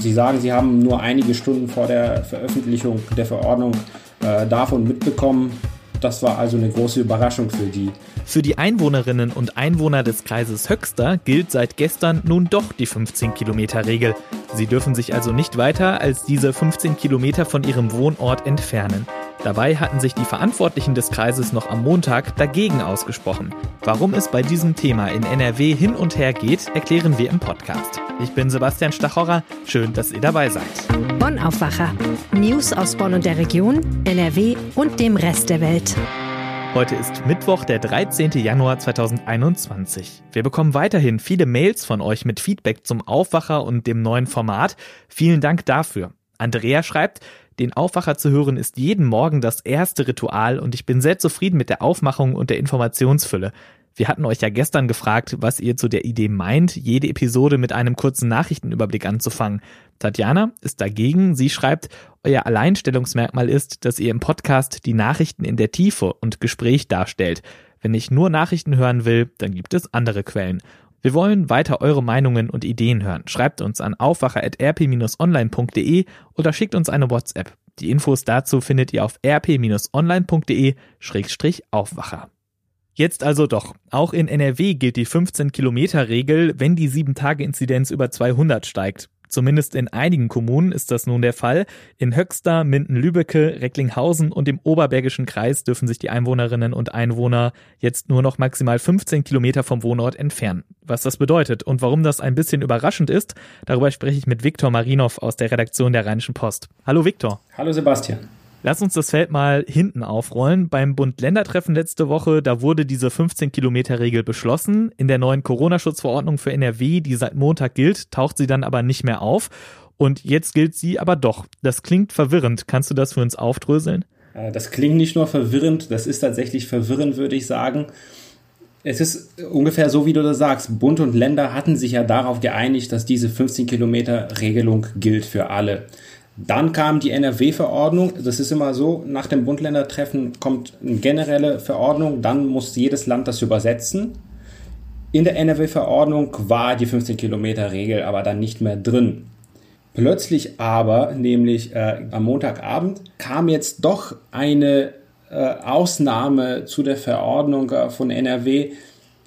Sie sagen, Sie haben nur einige Stunden vor der Veröffentlichung der Verordnung äh, davon mitbekommen. Das war also eine große Überraschung für die. Für die Einwohnerinnen und Einwohner des Kreises Höxter gilt seit gestern nun doch die 15-Kilometer-Regel. Sie dürfen sich also nicht weiter als diese 15 Kilometer von ihrem Wohnort entfernen. Dabei hatten sich die Verantwortlichen des Kreises noch am Montag dagegen ausgesprochen. Warum es bei diesem Thema in NRW hin und her geht, erklären wir im Podcast. Ich bin Sebastian Stachorra. Schön, dass ihr dabei seid. Bonn Aufwacher. News aus Bonn und der Region, NRW und dem Rest der Welt. Heute ist Mittwoch, der 13. Januar 2021. Wir bekommen weiterhin viele Mails von euch mit Feedback zum Aufwacher und dem neuen Format. Vielen Dank dafür. Andrea schreibt, den Aufwacher zu hören ist jeden Morgen das erste Ritual und ich bin sehr zufrieden mit der Aufmachung und der Informationsfülle. Wir hatten euch ja gestern gefragt, was ihr zu der Idee meint, jede Episode mit einem kurzen Nachrichtenüberblick anzufangen. Tatjana ist dagegen. Sie schreibt, euer Alleinstellungsmerkmal ist, dass ihr im Podcast die Nachrichten in der Tiefe und Gespräch darstellt. Wenn ich nur Nachrichten hören will, dann gibt es andere Quellen. Wir wollen weiter eure Meinungen und Ideen hören. Schreibt uns an aufwacher.rp-online.de oder schickt uns eine WhatsApp. Die Infos dazu findet ihr auf rp-online.de-aufwacher. Jetzt also doch. Auch in NRW gilt die 15-Kilometer-Regel, wenn die 7-Tage-Inzidenz über 200 steigt. Zumindest in einigen Kommunen ist das nun der Fall. In Höxter, Minden-Lübbecke, Recklinghausen und im Oberbergischen Kreis dürfen sich die Einwohnerinnen und Einwohner jetzt nur noch maximal 15 Kilometer vom Wohnort entfernen. Was das bedeutet und warum das ein bisschen überraschend ist, darüber spreche ich mit Viktor Marinov aus der Redaktion der Rheinischen Post. Hallo Viktor. Hallo Sebastian. Lass uns das Feld mal hinten aufrollen. Beim Bund-Länder-Treffen letzte Woche, da wurde diese 15-Kilometer-Regel beschlossen. In der neuen Corona-Schutzverordnung für NRW, die seit Montag gilt, taucht sie dann aber nicht mehr auf. Und jetzt gilt sie aber doch. Das klingt verwirrend. Kannst du das für uns aufdröseln? Äh, das klingt nicht nur verwirrend, das ist tatsächlich verwirrend, würde ich sagen. Es ist ungefähr so, wie du das sagst. Bund und Länder hatten sich ja darauf geeinigt, dass diese 15 Kilometer Regelung gilt für alle. Dann kam die NRW-Verordnung. Das ist immer so, nach dem Bund-Länder-Treffen kommt eine generelle Verordnung, dann muss jedes Land das übersetzen. In der NRW-Verordnung war die 15-Kilometer-Regel aber dann nicht mehr drin. Plötzlich aber, nämlich äh, am Montagabend, kam jetzt doch eine äh, Ausnahme zu der Verordnung äh, von NRW,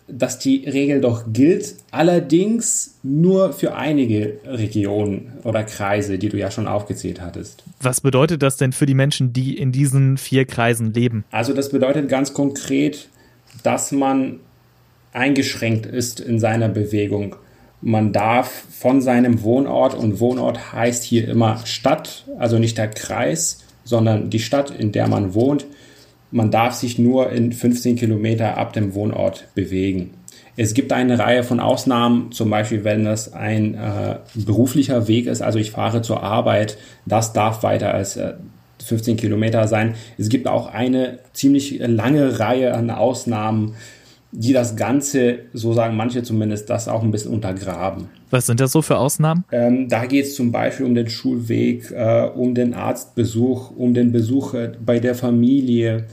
dass die Regel doch gilt, allerdings nur für einige Regionen oder Kreise, die du ja schon aufgezählt hattest. Was bedeutet das denn für die Menschen, die in diesen vier Kreisen leben? Also das bedeutet ganz konkret, dass man eingeschränkt ist in seiner Bewegung. Man darf von seinem Wohnort, und Wohnort heißt hier immer Stadt, also nicht der Kreis, sondern die Stadt, in der man wohnt, man darf sich nur in 15 Kilometer ab dem Wohnort bewegen. Es gibt eine Reihe von Ausnahmen, zum Beispiel wenn das ein äh, beruflicher Weg ist, also ich fahre zur Arbeit, das darf weiter als äh, 15 Kilometer sein. Es gibt auch eine ziemlich lange Reihe an Ausnahmen, die das Ganze, so sagen manche zumindest, das auch ein bisschen untergraben. Was sind das so für Ausnahmen? Ähm, da geht es zum Beispiel um den Schulweg, äh, um den Arztbesuch, um den Besuch äh, bei der Familie.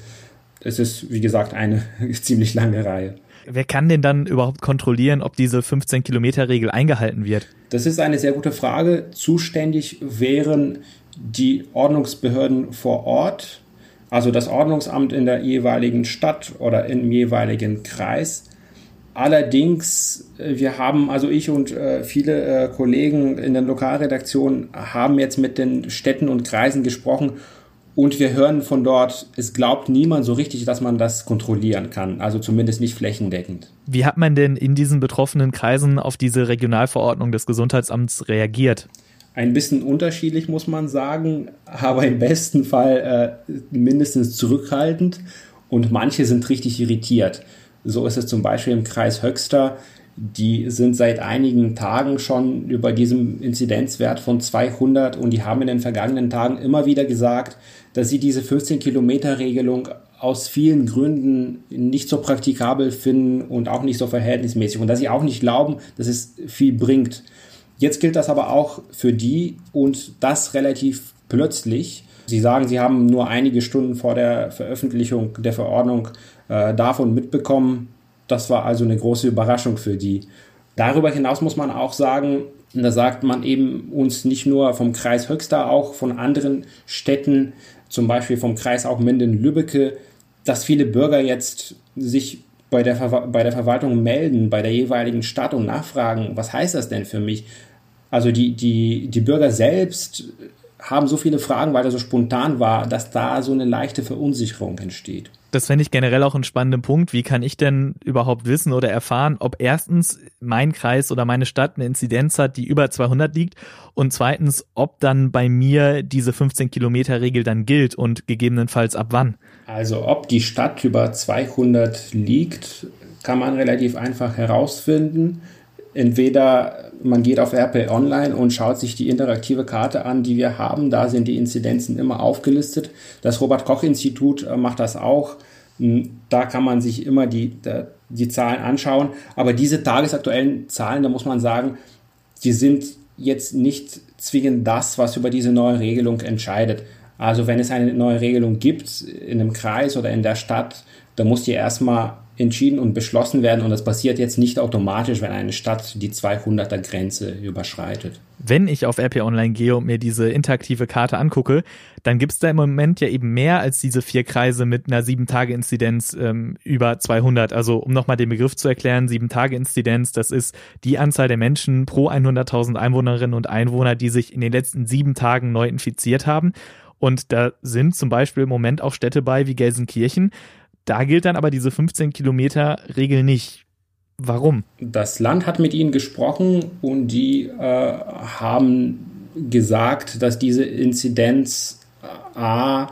Es ist, wie gesagt, eine ziemlich lange Reihe. Wer kann denn dann überhaupt kontrollieren, ob diese 15-Kilometer-Regel eingehalten wird? Das ist eine sehr gute Frage. Zuständig wären die Ordnungsbehörden vor Ort, also das Ordnungsamt in der jeweiligen Stadt oder im jeweiligen Kreis. Allerdings, äh, wir haben, also ich und äh, viele äh, Kollegen in den Lokalredaktionen haben jetzt mit den Städten und Kreisen gesprochen und wir hören von dort, es glaubt niemand so richtig, dass man das kontrollieren kann, also zumindest nicht flächendeckend. Wie hat man denn in diesen betroffenen Kreisen auf diese Regionalverordnung des Gesundheitsamts reagiert? Ein bisschen unterschiedlich, muss man sagen, aber im besten Fall äh, mindestens zurückhaltend und manche sind richtig irritiert. So ist es zum Beispiel im Kreis Höxter. Die sind seit einigen Tagen schon über diesem Inzidenzwert von 200 und die haben in den vergangenen Tagen immer wieder gesagt, dass sie diese 15-Kilometer-Regelung aus vielen Gründen nicht so praktikabel finden und auch nicht so verhältnismäßig und dass sie auch nicht glauben, dass es viel bringt. Jetzt gilt das aber auch für die und das relativ plötzlich. Sie sagen, Sie haben nur einige Stunden vor der Veröffentlichung der Verordnung äh, davon mitbekommen. Das war also eine große Überraschung für die. Darüber hinaus muss man auch sagen, da sagt man eben uns nicht nur vom Kreis Höxter, auch von anderen Städten, zum Beispiel vom Kreis auch Minden-Lübbecke, dass viele Bürger jetzt sich bei der, bei der Verwaltung melden, bei der jeweiligen Stadt und nachfragen, was heißt das denn für mich? Also die, die, die Bürger selbst haben so viele Fragen, weil er so spontan war, dass da so eine leichte Verunsicherung entsteht. Das fände ich generell auch einen spannenden Punkt. Wie kann ich denn überhaupt wissen oder erfahren, ob erstens mein Kreis oder meine Stadt eine Inzidenz hat, die über 200 liegt und zweitens, ob dann bei mir diese 15 Kilometer Regel dann gilt und gegebenenfalls ab wann? Also ob die Stadt über 200 liegt, kann man relativ einfach herausfinden. Entweder man geht auf RP Online und schaut sich die interaktive Karte an, die wir haben. Da sind die Inzidenzen immer aufgelistet. Das Robert Koch Institut äh, macht das auch. Hm, da kann man sich immer die, die Zahlen anschauen. Aber diese tagesaktuellen Zahlen, da muss man sagen, die sind jetzt nicht zwingend das, was über diese neue Regelung entscheidet. Also wenn es eine neue Regelung gibt in einem Kreis oder in der Stadt, dann muss die erstmal entschieden und beschlossen werden und das passiert jetzt nicht automatisch, wenn eine Stadt die 200er Grenze überschreitet. Wenn ich auf RP Online gehe und mir diese interaktive Karte angucke, dann gibt es da im Moment ja eben mehr als diese vier Kreise mit einer 7-Tage-Inzidenz ähm, über 200. Also um nochmal den Begriff zu erklären, 7-Tage-Inzidenz, das ist die Anzahl der Menschen pro 100.000 Einwohnerinnen und Einwohner, die sich in den letzten sieben Tagen neu infiziert haben. Und da sind zum Beispiel im Moment auch Städte bei wie Gelsenkirchen, da gilt dann aber diese 15 Kilometer Regel nicht. Warum? Das Land hat mit ihnen gesprochen und die äh, haben gesagt, dass diese Inzidenz äh, A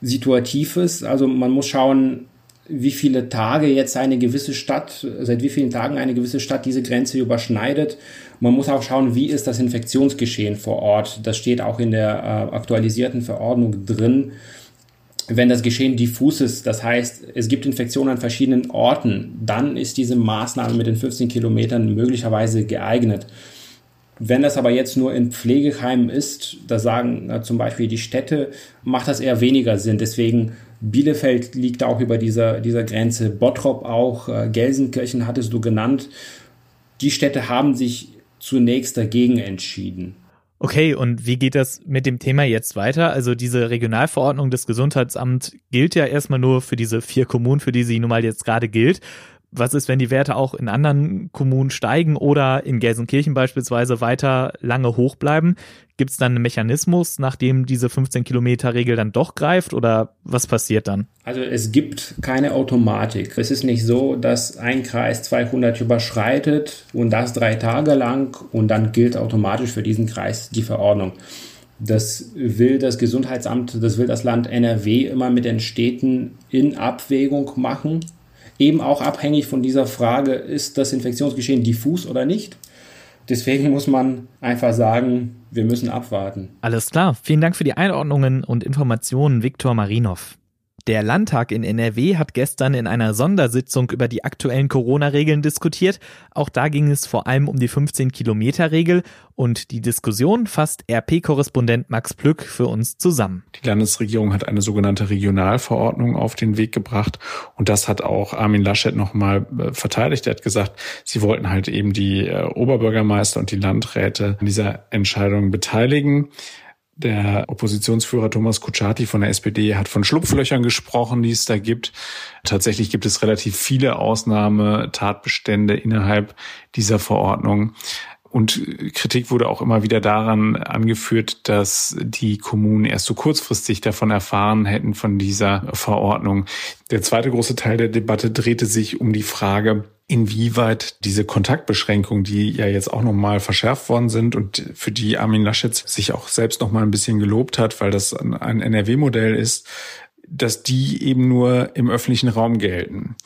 situativ ist. Also man muss schauen, wie viele Tage jetzt eine gewisse Stadt, seit wie vielen Tagen eine gewisse Stadt diese Grenze überschneidet. Man muss auch schauen, wie ist das Infektionsgeschehen vor Ort. Das steht auch in der äh, aktualisierten Verordnung drin wenn das Geschehen diffus ist, das heißt, es gibt Infektionen an verschiedenen Orten, dann ist diese Maßnahme mit den 15 Kilometern möglicherweise geeignet. Wenn das aber jetzt nur in Pflegeheimen ist, da sagen äh, zum Beispiel die Städte, macht das eher weniger Sinn. Deswegen Bielefeld liegt auch über dieser, dieser Grenze, Bottrop auch, äh, Gelsenkirchen hattest du genannt. Die Städte haben sich zunächst dagegen entschieden. Okay, und wie geht das mit dem Thema jetzt weiter? Also diese Regionalverordnung des Gesundheitsamts gilt ja erstmal nur für diese vier Kommunen, für die sie nun mal jetzt gerade gilt. Was ist, wenn die Werte auch in anderen Kommunen steigen oder in Gelsenkirchen beispielsweise weiter lange hoch bleiben? Gibt es dann einen Mechanismus, nachdem diese 15-Kilometer-Regel dann doch greift oder was passiert dann? Also es gibt keine Automatik. Es ist nicht so, dass ein Kreis 200 überschreitet und das drei Tage lang und dann gilt automatisch für diesen Kreis die Verordnung. Das will das Gesundheitsamt, das will das Land NRW immer mit den Städten in Abwägung machen. Eben auch abhängig von dieser Frage, ist das Infektionsgeschehen diffus oder nicht? Deswegen muss man einfach sagen, wir müssen abwarten. Alles klar. Vielen Dank für die Einordnungen und Informationen, Viktor Marinov. Der Landtag in NRW hat gestern in einer Sondersitzung über die aktuellen Corona-Regeln diskutiert. Auch da ging es vor allem um die 15-Kilometer-Regel und die Diskussion fasst RP-Korrespondent Max Plück für uns zusammen. Die Landesregierung hat eine sogenannte Regionalverordnung auf den Weg gebracht und das hat auch Armin Laschet nochmal äh, verteidigt. Er hat gesagt, sie wollten halt eben die äh, Oberbürgermeister und die Landräte an dieser Entscheidung beteiligen. Der Oppositionsführer Thomas Kutschaty von der SPD hat von Schlupflöchern gesprochen, die es da gibt. Tatsächlich gibt es relativ viele Ausnahmetatbestände innerhalb dieser Verordnung. Und Kritik wurde auch immer wieder daran angeführt, dass die Kommunen erst so kurzfristig davon erfahren hätten von dieser Verordnung. Der zweite große Teil der Debatte drehte sich um die Frage, inwieweit diese Kontaktbeschränkungen, die ja jetzt auch nochmal verschärft worden sind und für die Armin Laschet sich auch selbst nochmal ein bisschen gelobt hat, weil das ein NRW-Modell ist, dass die eben nur im öffentlichen Raum gelten.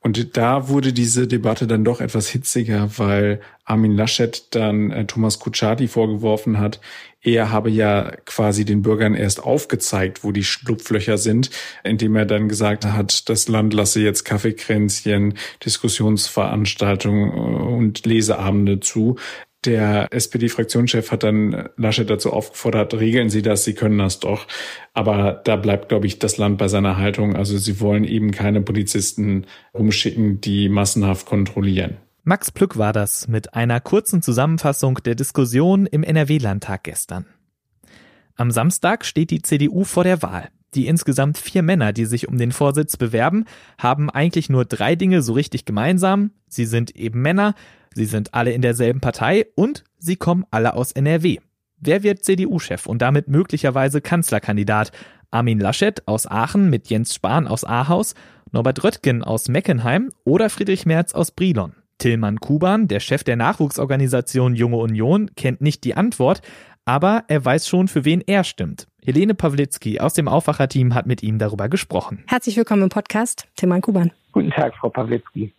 Und da wurde diese Debatte dann doch etwas hitziger, weil Armin Laschet dann äh, Thomas Kutschaty vorgeworfen hat, er habe ja quasi den Bürgern erst aufgezeigt, wo die Schlupflöcher sind, indem er dann gesagt hat, das Land lasse jetzt Kaffeekränzchen, Diskussionsveranstaltungen äh, und Leseabende zu. Der SPD-Fraktionschef hat dann Laschet dazu aufgefordert, regeln Sie das, Sie können das doch. Aber da bleibt, glaube ich, das Land bei seiner Haltung. Also sie wollen eben keine Polizisten rumschicken, die massenhaft kontrollieren. Max Plück war das mit einer kurzen Zusammenfassung der Diskussion im NRW-Landtag gestern. Am Samstag steht die CDU vor der Wahl. Die insgesamt vier Männer, die sich um den Vorsitz bewerben, haben eigentlich nur drei Dinge so richtig gemeinsam. Sie sind eben Männer, sie sind alle in derselben Partei und sie kommen alle aus NRW. Wer wird CDU-Chef und damit möglicherweise Kanzlerkandidat? Armin Laschet aus Aachen mit Jens Spahn aus Ahaus, Norbert Röttgen aus Meckenheim oder Friedrich Merz aus Brilon? Tillmann Kuban, der Chef der Nachwuchsorganisation Junge Union, kennt nicht die Antwort, aber er weiß schon, für wen er stimmt. Helene Pawlitzki aus dem Aufwacherteam hat mit ihm darüber gesprochen. Herzlich willkommen im Podcast, Tillmann Kuban. Guten Tag, Frau Pawlitzki.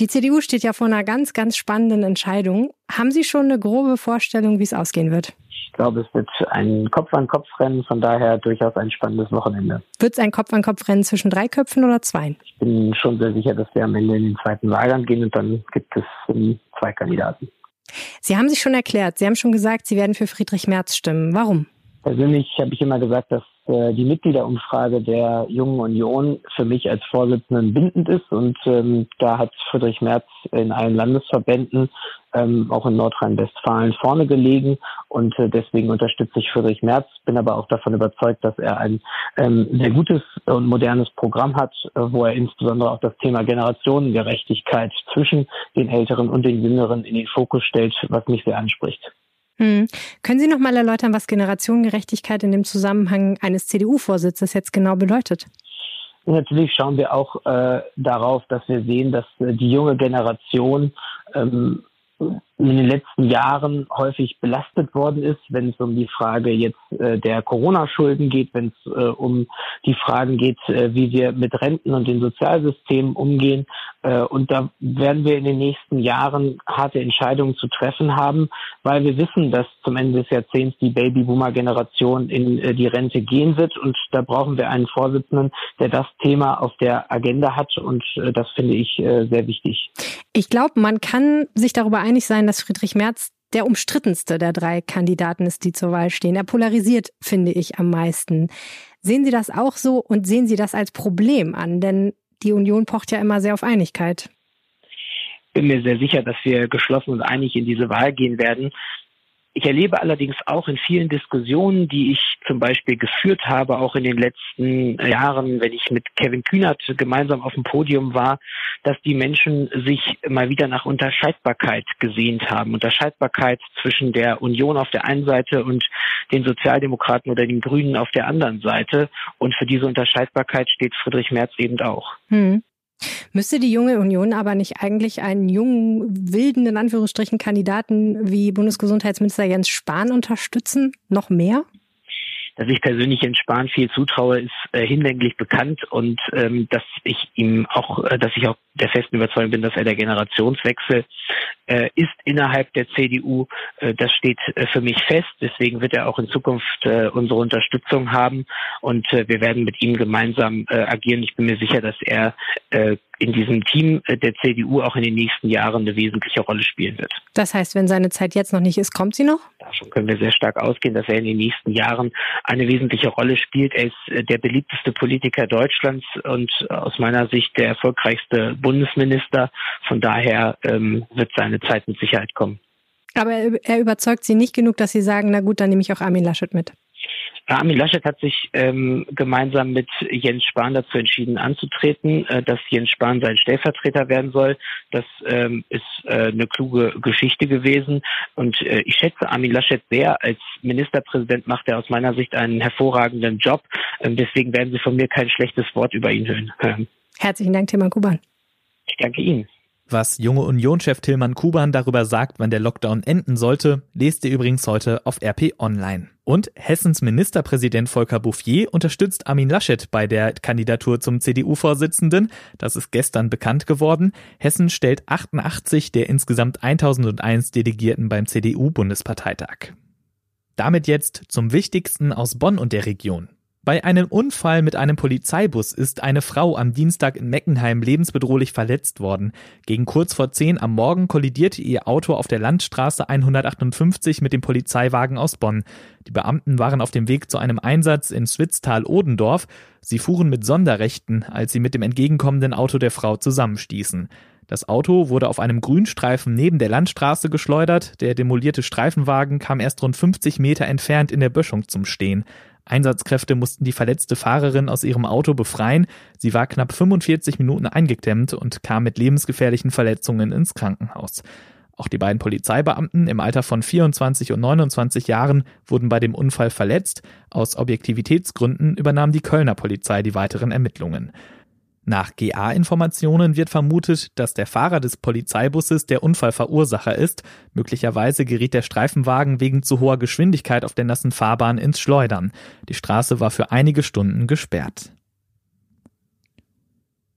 Die CDU steht ja vor einer ganz, ganz spannenden Entscheidung. Haben Sie schon eine grobe Vorstellung, wie es ausgehen wird? Ich glaube, es wird ein Kopf-an-Kopf-Rennen, von daher durchaus ein spannendes Wochenende. Wird es ein Kopf-an-Kopf-Rennen zwischen drei Köpfen oder zwei? Ich bin schon sehr sicher, dass wir am Ende in den zweiten Wahlgang gehen und dann gibt es zwei Kandidaten. Sie haben sich schon erklärt, Sie haben schon gesagt, Sie werden für Friedrich Merz stimmen. Warum? Persönlich habe ich immer gesagt, dass äh, die Mitgliederumfrage der Jungen Union für mich als Vorsitzenden bindend ist. Und ähm, da hat Friedrich Merz in allen Landesverbänden, ähm, auch in Nordrhein-Westfalen, vorne gelegen. Und äh, deswegen unterstütze ich Friedrich Merz, bin aber auch davon überzeugt, dass er ein ähm, sehr gutes und modernes Programm hat, äh, wo er insbesondere auch das Thema Generationengerechtigkeit zwischen den Älteren und den Jüngeren in den Fokus stellt, was mich sehr anspricht. Hm. Können Sie noch mal erläutern, was Generationengerechtigkeit in dem Zusammenhang eines CDU-Vorsitzes jetzt genau bedeutet? Natürlich schauen wir auch äh, darauf, dass wir sehen, dass äh, die junge Generation ähm, in den letzten Jahren häufig belastet worden ist, wenn es um die Frage jetzt äh, der Corona-Schulden geht, wenn es äh, um die Fragen geht, äh, wie wir mit Renten und den Sozialsystemen umgehen. Äh, und da werden wir in den nächsten Jahren harte Entscheidungen zu treffen haben, weil wir wissen, dass zum Ende des Jahrzehnts die Babyboomer-Generation in äh, die Rente gehen wird. Und da brauchen wir einen Vorsitzenden, der das Thema auf der Agenda hat. Und äh, das finde ich sehr wichtig. Ich glaube, man kann sich darüber einig sein, dass Friedrich Merz der umstrittenste der drei Kandidaten ist, die zur Wahl stehen. Er polarisiert, finde ich, am meisten. Sehen Sie das auch so und sehen Sie das als Problem an? Denn die Union pocht ja immer sehr auf Einigkeit. Ich bin mir sehr sicher, dass wir geschlossen und einig in diese Wahl gehen werden. Ich erlebe allerdings auch in vielen Diskussionen, die ich zum Beispiel geführt habe, auch in den letzten Jahren, wenn ich mit Kevin Kühnert gemeinsam auf dem Podium war, dass die Menschen sich mal wieder nach Unterscheidbarkeit gesehnt haben. Unterscheidbarkeit zwischen der Union auf der einen Seite und den Sozialdemokraten oder den Grünen auf der anderen Seite. Und für diese Unterscheidbarkeit steht Friedrich Merz eben auch. Hm. Müsste die junge Union aber nicht eigentlich einen jungen, wilden, in Anführungsstrichen, Kandidaten wie Bundesgesundheitsminister Jens Spahn unterstützen? Noch mehr? dass ich persönlich Jens Spahn viel zutraue, ist äh, hinlänglich bekannt und ähm, dass ich ihm auch, äh, dass ich auch der festen Überzeugung bin, dass er der Generationswechsel äh, ist innerhalb der CDU. Äh, das steht äh, für mich fest. Deswegen wird er auch in Zukunft äh, unsere Unterstützung haben und äh, wir werden mit ihm gemeinsam äh, agieren. Ich bin mir sicher, dass er äh, in diesem Team äh, der CDU auch in den nächsten Jahren eine wesentliche Rolle spielen wird. Das heißt, wenn seine Zeit jetzt noch nicht ist, kommt sie noch? Davon können wir sehr stark ausgehen, dass er in den nächsten Jahren eine wesentliche Rolle spielt. Er ist äh, der beliebteste Politiker Deutschlands und aus meiner Sicht der erfolgreichste Bundesminister. Von daher ähm, wird seine Zeit mit Sicherheit kommen. Aber er überzeugt Sie nicht genug, dass Sie sagen, na gut, dann nehme ich auch Armin Laschet mit. Armin Laschet hat sich ähm, gemeinsam mit Jens Spahn dazu entschieden anzutreten, äh, dass Jens Spahn sein Stellvertreter werden soll. Das ähm, ist äh, eine kluge Geschichte gewesen. Und äh, ich schätze Armin Laschet sehr. Als Ministerpräsident macht er aus meiner Sicht einen hervorragenden Job. Ähm, deswegen werden Sie von mir kein schlechtes Wort über ihn hören. Herzlichen Dank, Tilman Kuban. Ich danke Ihnen. Was junge Union-Chef Tilman Kuban darüber sagt, wann der Lockdown enden sollte, lest ihr übrigens heute auf RP Online. Und Hessens Ministerpräsident Volker Bouffier unterstützt Armin Laschet bei der Kandidatur zum CDU-Vorsitzenden. Das ist gestern bekannt geworden. Hessen stellt 88 der insgesamt 1001 Delegierten beim CDU-Bundesparteitag. Damit jetzt zum Wichtigsten aus Bonn und der Region. Bei einem Unfall mit einem Polizeibus ist eine Frau am Dienstag in Meckenheim lebensbedrohlich verletzt worden. Gegen kurz vor zehn am Morgen kollidierte ihr Auto auf der Landstraße 158 mit dem Polizeiwagen aus Bonn. Die Beamten waren auf dem Weg zu einem Einsatz in Switztal-Odendorf. Sie fuhren mit Sonderrechten, als sie mit dem entgegenkommenden Auto der Frau zusammenstießen. Das Auto wurde auf einem Grünstreifen neben der Landstraße geschleudert. Der demolierte Streifenwagen kam erst rund 50 Meter entfernt in der Böschung zum Stehen. Einsatzkräfte mussten die verletzte Fahrerin aus ihrem Auto befreien. Sie war knapp 45 Minuten eingeklemmt und kam mit lebensgefährlichen Verletzungen ins Krankenhaus. Auch die beiden Polizeibeamten im Alter von 24 und 29 Jahren wurden bei dem Unfall verletzt. Aus Objektivitätsgründen übernahm die Kölner Polizei die weiteren Ermittlungen. Nach GA-Informationen wird vermutet, dass der Fahrer des Polizeibusses der Unfallverursacher ist. Möglicherweise geriet der Streifenwagen wegen zu hoher Geschwindigkeit auf der nassen Fahrbahn ins Schleudern. Die Straße war für einige Stunden gesperrt.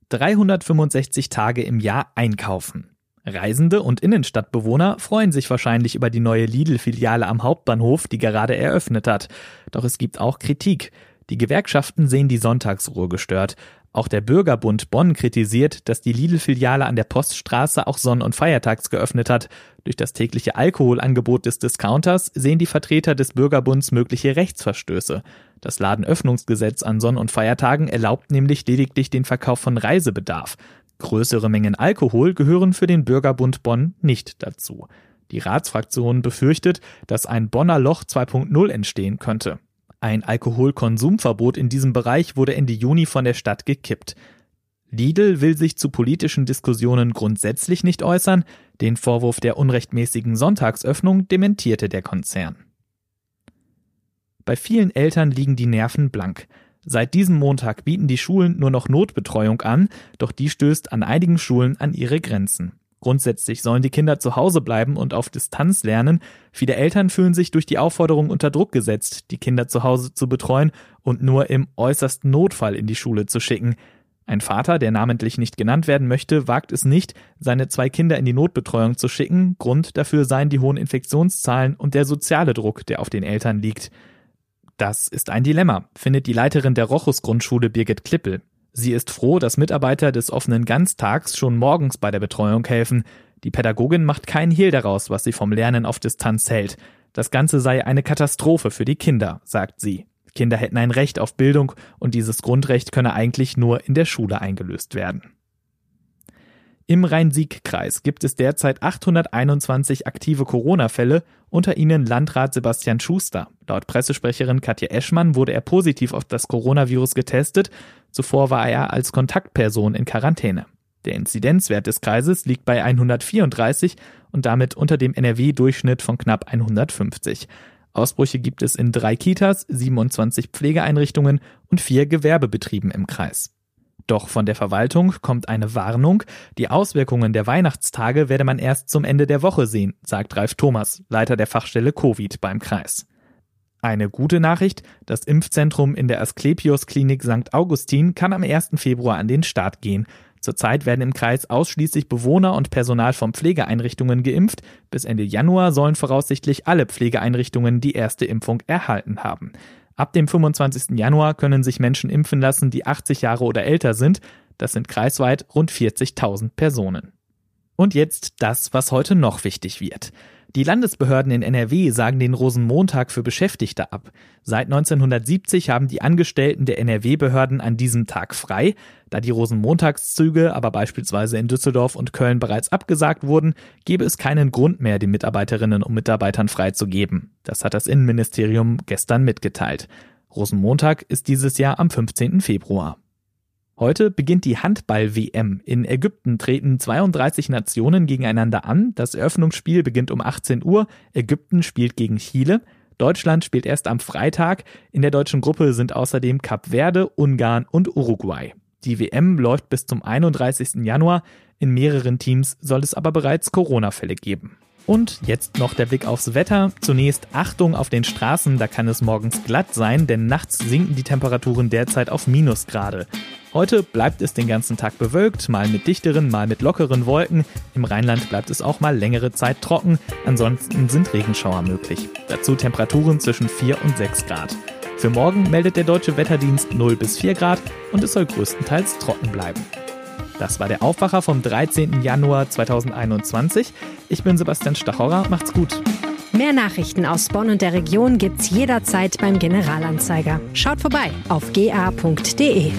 365 Tage im Jahr einkaufen. Reisende und Innenstadtbewohner freuen sich wahrscheinlich über die neue Lidl-Filiale am Hauptbahnhof, die gerade eröffnet hat. Doch es gibt auch Kritik. Die Gewerkschaften sehen die Sonntagsruhe gestört. Auch der Bürgerbund Bonn kritisiert, dass die Lidl-Filiale an der Poststraße auch sonn- und feiertags geöffnet hat. Durch das tägliche Alkoholangebot des Discounters sehen die Vertreter des Bürgerbunds mögliche Rechtsverstöße. Das Ladenöffnungsgesetz an Sonn- und Feiertagen erlaubt nämlich lediglich den Verkauf von Reisebedarf. Größere Mengen Alkohol gehören für den Bürgerbund Bonn nicht dazu. Die Ratsfraktion befürchtet, dass ein Bonner Loch 2.0 entstehen könnte. Ein Alkoholkonsumverbot in diesem Bereich wurde Ende Juni von der Stadt gekippt. Lidl will sich zu politischen Diskussionen grundsätzlich nicht äußern, den Vorwurf der unrechtmäßigen Sonntagsöffnung dementierte der Konzern. Bei vielen Eltern liegen die Nerven blank. Seit diesem Montag bieten die Schulen nur noch Notbetreuung an, doch die stößt an einigen Schulen an ihre Grenzen. Grundsätzlich sollen die Kinder zu Hause bleiben und auf Distanz lernen. Viele Eltern fühlen sich durch die Aufforderung unter Druck gesetzt, die Kinder zu Hause zu betreuen und nur im äußersten Notfall in die Schule zu schicken. Ein Vater, der namentlich nicht genannt werden möchte, wagt es nicht, seine zwei Kinder in die Notbetreuung zu schicken. Grund dafür seien die hohen Infektionszahlen und der soziale Druck, der auf den Eltern liegt. Das ist ein Dilemma, findet die Leiterin der Rochus Grundschule Birgit Klippel. Sie ist froh, dass Mitarbeiter des offenen Ganztags schon morgens bei der Betreuung helfen. Die Pädagogin macht keinen Hehl daraus, was sie vom Lernen auf Distanz hält. Das Ganze sei eine Katastrophe für die Kinder, sagt sie. Kinder hätten ein Recht auf Bildung und dieses Grundrecht könne eigentlich nur in der Schule eingelöst werden. Im Rhein-Sieg-Kreis gibt es derzeit 821 aktive Corona-Fälle, unter ihnen Landrat Sebastian Schuster. Laut Pressesprecherin Katja Eschmann wurde er positiv auf das Coronavirus getestet. Zuvor war er als Kontaktperson in Quarantäne. Der Inzidenzwert des Kreises liegt bei 134 und damit unter dem NRW-Durchschnitt von knapp 150. Ausbrüche gibt es in drei Kitas, 27 Pflegeeinrichtungen und vier Gewerbebetrieben im Kreis. Doch von der Verwaltung kommt eine Warnung. Die Auswirkungen der Weihnachtstage werde man erst zum Ende der Woche sehen, sagt Ralf Thomas, Leiter der Fachstelle Covid beim Kreis. Eine gute Nachricht, das Impfzentrum in der Asklepios Klinik St. Augustin kann am 1. Februar an den Start gehen. Zurzeit werden im Kreis ausschließlich Bewohner und Personal von Pflegeeinrichtungen geimpft. Bis Ende Januar sollen voraussichtlich alle Pflegeeinrichtungen die erste Impfung erhalten haben. Ab dem 25. Januar können sich Menschen impfen lassen, die 80 Jahre oder älter sind. Das sind kreisweit rund 40.000 Personen. Und jetzt das, was heute noch wichtig wird. Die Landesbehörden in NRW sagen den Rosenmontag für Beschäftigte ab. Seit 1970 haben die Angestellten der NRW-Behörden an diesem Tag frei. Da die Rosenmontagszüge aber beispielsweise in Düsseldorf und Köln bereits abgesagt wurden, gebe es keinen Grund mehr, den Mitarbeiterinnen und Mitarbeitern freizugeben. Das hat das Innenministerium gestern mitgeteilt. Rosenmontag ist dieses Jahr am 15. Februar. Heute beginnt die Handball-WM. In Ägypten treten 32 Nationen gegeneinander an. Das Eröffnungsspiel beginnt um 18 Uhr. Ägypten spielt gegen Chile. Deutschland spielt erst am Freitag. In der deutschen Gruppe sind außerdem Kap Verde, Ungarn und Uruguay. Die WM läuft bis zum 31. Januar. In mehreren Teams soll es aber bereits Corona-Fälle geben. Und jetzt noch der Blick aufs Wetter. Zunächst Achtung auf den Straßen, da kann es morgens glatt sein, denn nachts sinken die Temperaturen derzeit auf Minusgrade. Heute bleibt es den ganzen Tag bewölkt, mal mit dichteren, mal mit lockeren Wolken. Im Rheinland bleibt es auch mal längere Zeit trocken, ansonsten sind Regenschauer möglich. Dazu Temperaturen zwischen 4 und 6 Grad. Für morgen meldet der Deutsche Wetterdienst 0 bis 4 Grad und es soll größtenteils trocken bleiben. Das war der Aufwacher vom 13. Januar 2021. Ich bin Sebastian Stachorra. Macht's gut. Mehr Nachrichten aus Bonn und der Region gibt's jederzeit beim Generalanzeiger. Schaut vorbei auf ga.de.